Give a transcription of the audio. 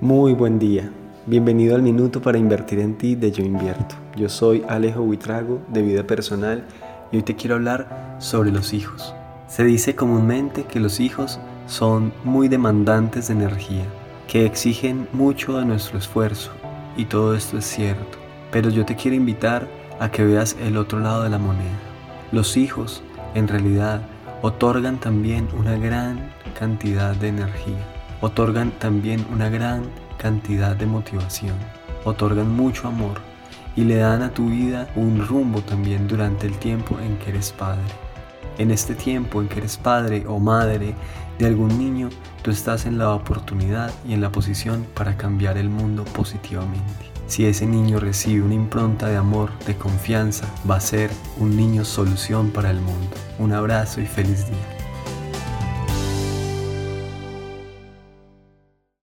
Muy buen día. Bienvenido al Minuto para Invertir en Ti de Yo Invierto. Yo soy Alejo Buitrago de Vida Personal y hoy te quiero hablar sobre los hijos. Se dice comúnmente que los hijos son muy demandantes de energía, que exigen mucho de nuestro esfuerzo y todo esto es cierto. Pero yo te quiero invitar a que veas el otro lado de la moneda. Los hijos, en realidad, otorgan también una gran cantidad de energía otorgan también una gran cantidad de motivación, otorgan mucho amor y le dan a tu vida un rumbo también durante el tiempo en que eres padre. En este tiempo en que eres padre o madre de algún niño, tú estás en la oportunidad y en la posición para cambiar el mundo positivamente. Si ese niño recibe una impronta de amor, de confianza, va a ser un niño solución para el mundo. Un abrazo y feliz día.